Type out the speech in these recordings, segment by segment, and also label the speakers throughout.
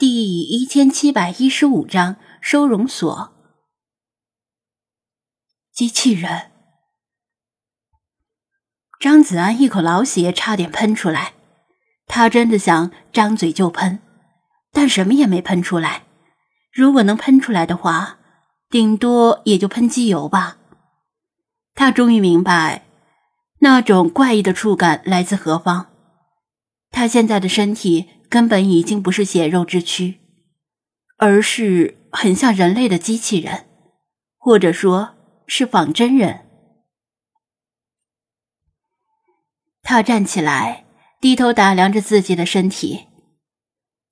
Speaker 1: 第一千七百一十五章收容所。机器人。张子安一口老血差点喷出来，他真的想张嘴就喷，但什么也没喷出来。如果能喷出来的话，顶多也就喷机油吧。他终于明白，那种怪异的触感来自何方。他现在的身体。根本已经不是血肉之躯，而是很像人类的机器人，或者说是仿真人。他站起来，低头打量着自己的身体，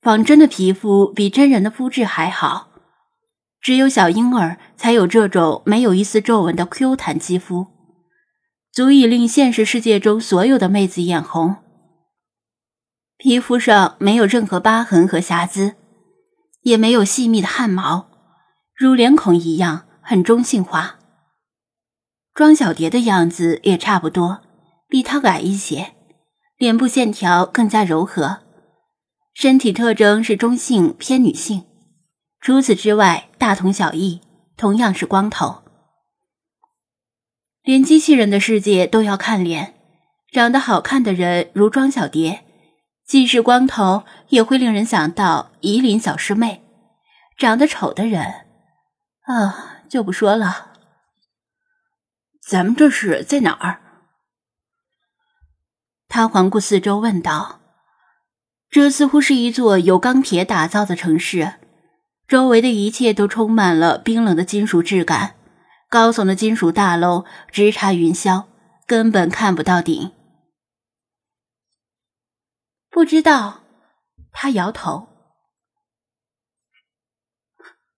Speaker 1: 仿真的皮肤比真人的肤质还好，只有小婴儿才有这种没有一丝皱纹的 Q 弹肌肤，足以令现实世界中所有的妹子眼红。皮肤上没有任何疤痕和瑕疵，也没有细密的汗毛，如脸孔一样很中性化。庄小蝶的样子也差不多，比她矮一些，脸部线条更加柔和，身体特征是中性偏女性。除此之外，大同小异，同样是光头。连机器人的世界都要看脸，长得好看的人如庄小蝶。即使光头，也会令人想到夷陵小师妹；长得丑的人，啊，就不说了。
Speaker 2: 咱们这是在哪儿？
Speaker 1: 他环顾四周，问道：“这似乎是一座由钢铁打造的城市，周围的一切都充满了冰冷的金属质感，高耸的金属大楼直插云霄，根本看不到顶。”不知道，他摇头。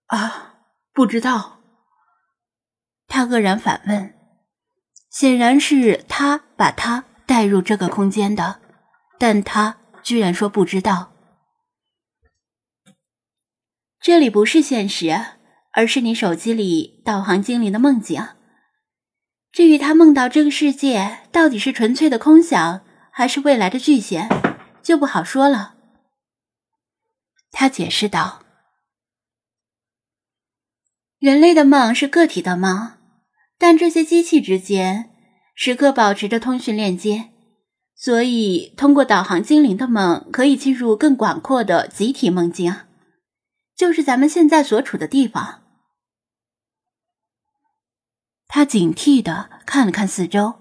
Speaker 2: 啊，不知道。
Speaker 1: 他愕然反问，显然是他把他带入这个空间的，但他居然说不知道。这里不是现实，而是你手机里导航精灵的梦境。至于他梦到这个世界到底是纯粹的空想，还是未来的巨险？就不好说了，他解释道：“人类的梦是个体的梦，但这些机器之间时刻保持着通讯链接，所以通过导航精灵的梦可以进入更广阔的集体梦境，就是咱们现在所处的地方。”他警惕的看了看四周。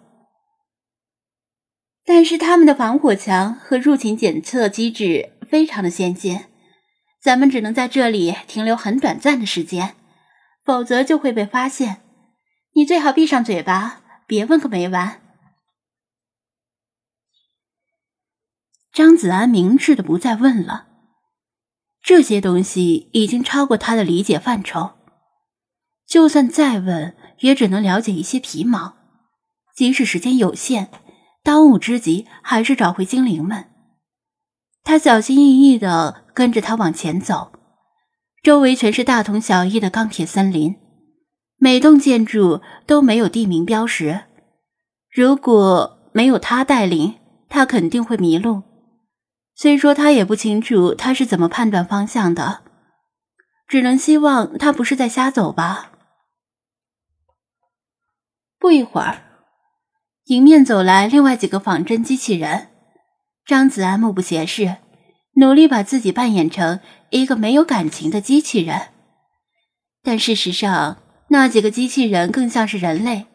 Speaker 1: 但是他们的防火墙和入侵检测机制非常的先进，咱们只能在这里停留很短暂的时间，否则就会被发现。你最好闭上嘴巴，别问个没完。张子安明智的不再问了，这些东西已经超过他的理解范畴，就算再问，也只能了解一些皮毛，即使时间有限。当务之急还是找回精灵们。他小心翼翼的跟着他往前走，周围全是大同小异的钢铁森林，每栋建筑都没有地名标识。如果没有他带领，他肯定会迷路。虽说他也不清楚他是怎么判断方向的，只能希望他不是在瞎走吧。不一会儿。迎面走来另外几个仿真机器人，张子安目不斜视，努力把自己扮演成一个没有感情的机器人。但事实上，那几个机器人更像是人类，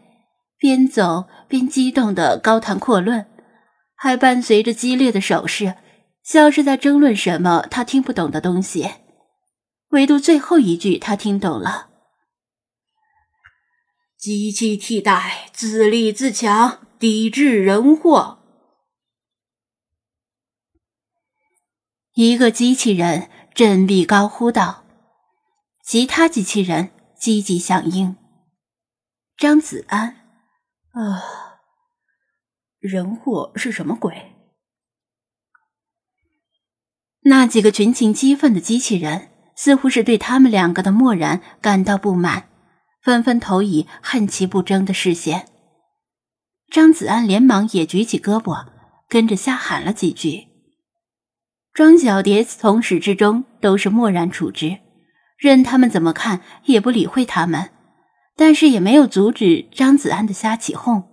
Speaker 1: 边走边激动的高谈阔论，还伴随着激烈的手势，像是在争论什么他听不懂的东西。唯独最后一句他听懂了：
Speaker 2: 机器替代，自立自强。抵制人祸！
Speaker 1: 一个机器人振臂高呼道，其他机器人积极响应。张子安，
Speaker 2: 啊，人祸是什么鬼？
Speaker 1: 那几个群情激愤的机器人，似乎是对他们两个的漠然感到不满，纷纷投以恨其不争的视线。张子安连忙也举起胳膊，跟着瞎喊了几句。庄小蝶从始至终都是漠然处之，任他们怎么看也不理会他们，但是也没有阻止张子安的瞎起哄。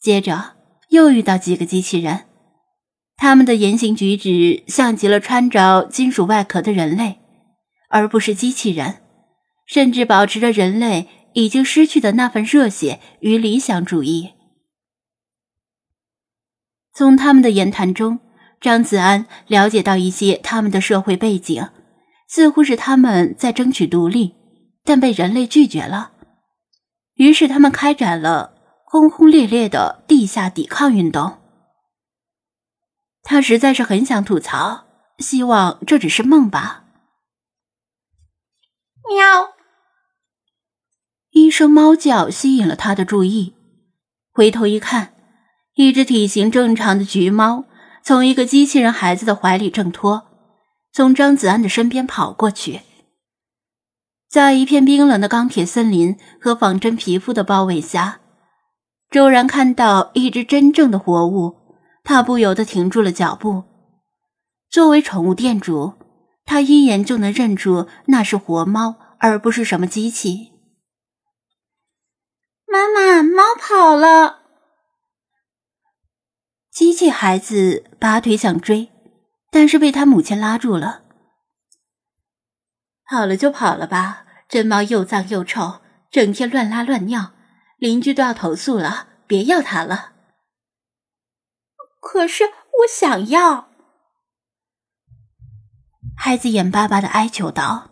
Speaker 1: 接着又遇到几个机器人，他们的言行举止像极了穿着金属外壳的人类，而不是机器人，甚至保持着人类已经失去的那份热血与理想主义。从他们的言谈中。张子安了解到一些他们的社会背景，似乎是他们在争取独立，但被人类拒绝了。于是他们开展了轰轰烈烈的地下抵抗运动。他实在是很想吐槽，希望这只是梦吧。
Speaker 2: 喵！
Speaker 1: 一声猫叫吸引了他的注意，回头一看，一只体型正常的橘猫。从一个机器人孩子的怀里挣脱，从张子安的身边跑过去，在一片冰冷的钢铁森林和仿真皮肤的包围下，骤然看到一只真正的活物，他不由得停住了脚步。作为宠物店主，他一眼就能认出那是活猫，而不是什么机器。
Speaker 2: 妈妈，猫跑了。
Speaker 1: 机器孩子拔腿想追，但是被他母亲拉住了。跑了就跑了吧，真猫又脏又臭，整天乱拉乱尿，邻居都要投诉了。别要它了。
Speaker 2: 可是我想要。
Speaker 1: 孩子眼巴巴的哀求道。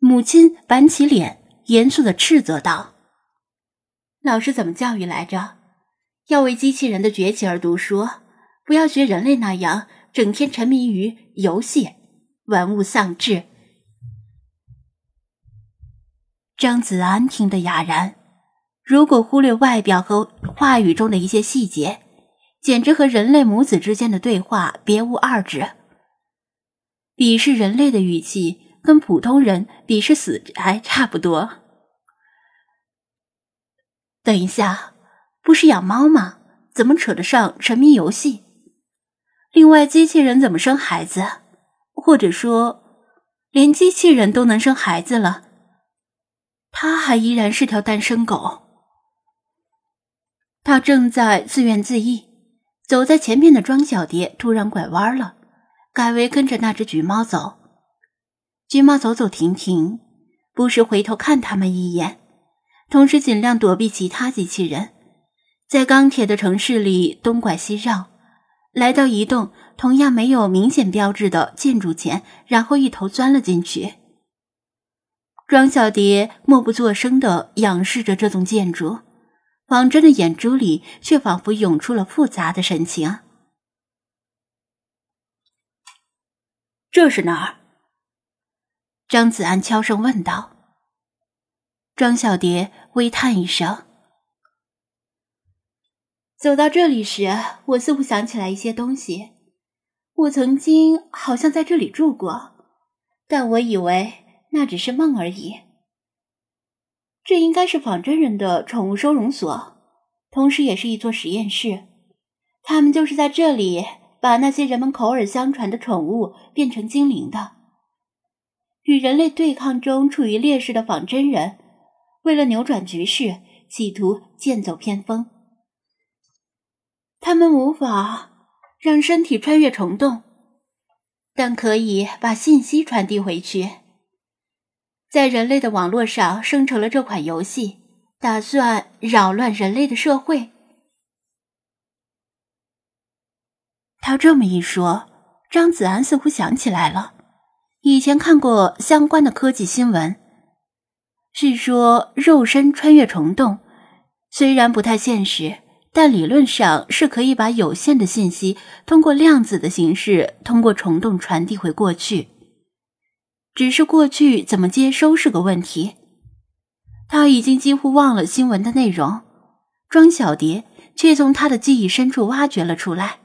Speaker 1: 母亲板起脸，严肃的斥责道：“老师怎么教育来着？”要为机器人的崛起而读书，不要学人类那样整天沉迷于游戏，玩物丧志。张子安听得哑然，如果忽略外表和话语中的一些细节，简直和人类母子之间的对话别无二致。鄙视人类的语气，跟普通人鄙视死宅差不多。等一下。不是养猫吗？怎么扯得上沉迷游戏？另外，机器人怎么生孩子？或者说，连机器人都能生孩子了，他还依然是条单身狗。他正在自怨自艾，走在前面的庄小蝶突然拐弯了，改为跟着那只橘猫走。橘猫走走停停，不时回头看他们一眼，同时尽量躲避其他机器人。在钢铁的城市里东拐西绕，来到一栋同样没有明显标志的建筑前，然后一头钻了进去。庄小蝶默不作声地仰视着这栋建筑，仿真的眼珠里却仿佛涌出了复杂的神情。这是哪儿？张子安悄声问道。庄小蝶微叹一声。走到这里时，我似乎想起来一些东西。我曾经好像在这里住过，但我以为那只是梦而已。这应该是仿真人的宠物收容所，同时也是一座实验室。他们就是在这里把那些人们口耳相传的宠物变成精灵的。与人类对抗中处于劣势的仿真人，为了扭转局势，企图剑走偏锋。他们无法让身体穿越虫洞，但可以把信息传递回去。在人类的网络上生成了这款游戏，打算扰乱人类的社会。他这么一说，张子安似乎想起来了，以前看过相关的科技新闻，是说肉身穿越虫洞，虽然不太现实。但理论上是可以把有限的信息通过量子的形式，通过虫洞传递回过去。只是过去怎么接收是个问题。他已经几乎忘了新闻的内容，庄小蝶却从他的记忆深处挖掘了出来。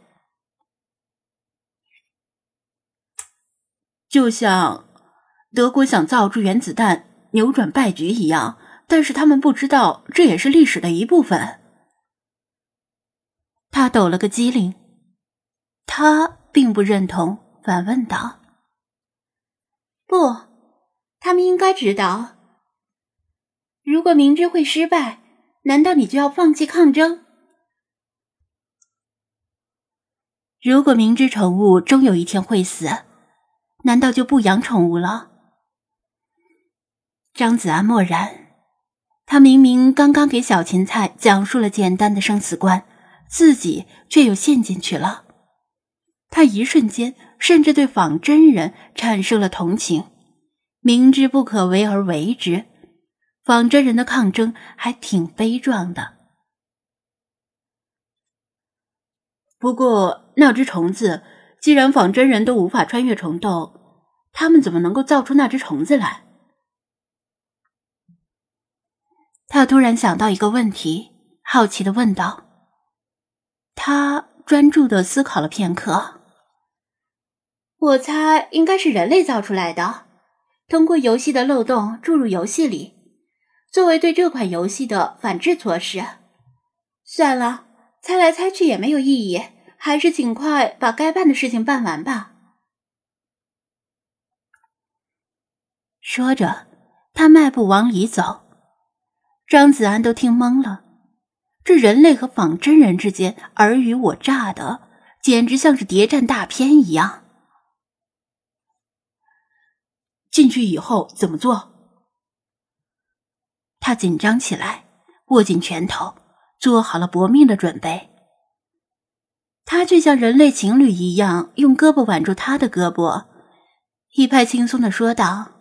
Speaker 1: 就像德国想造出原子弹扭转败局一样，但是他们不知道这也是历史的一部分。他抖了个机灵，他并不认同，反问道：“不，他们应该知道，如果明知会失败，难道你就要放弃抗争？如果明知宠物终有一天会死，难道就不养宠物了？张子安默然，他明明刚刚给小芹菜讲述了简单的生死观，自己却又陷进去了。他一瞬间甚至对仿真人产生了同情，明知不可为而为之，仿真人的抗争还挺悲壮的。不过那只虫子，既然仿真人都无法穿越虫洞，他们怎么能够造出那只虫子来？他突然想到一个问题，好奇的问道。他专注的思考了片刻。我猜应该是人类造出来的，通过游戏的漏洞注入游戏里，作为对这款游戏的反制措施。算了，猜来猜去也没有意义，还是尽快把该办的事情办完吧。说着，他迈步往里走，张子安都听懵了。这人类和仿真人之间尔虞我诈的，简直像是谍战大片一样。进去以后怎么做？他紧张起来，握紧拳头，做好了搏命的准备。他却像人类情侣一样，用胳膊挽住他的胳膊，一派轻松的说道：“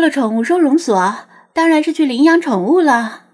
Speaker 1: 到了宠物收容所，当然是去领养宠物了。”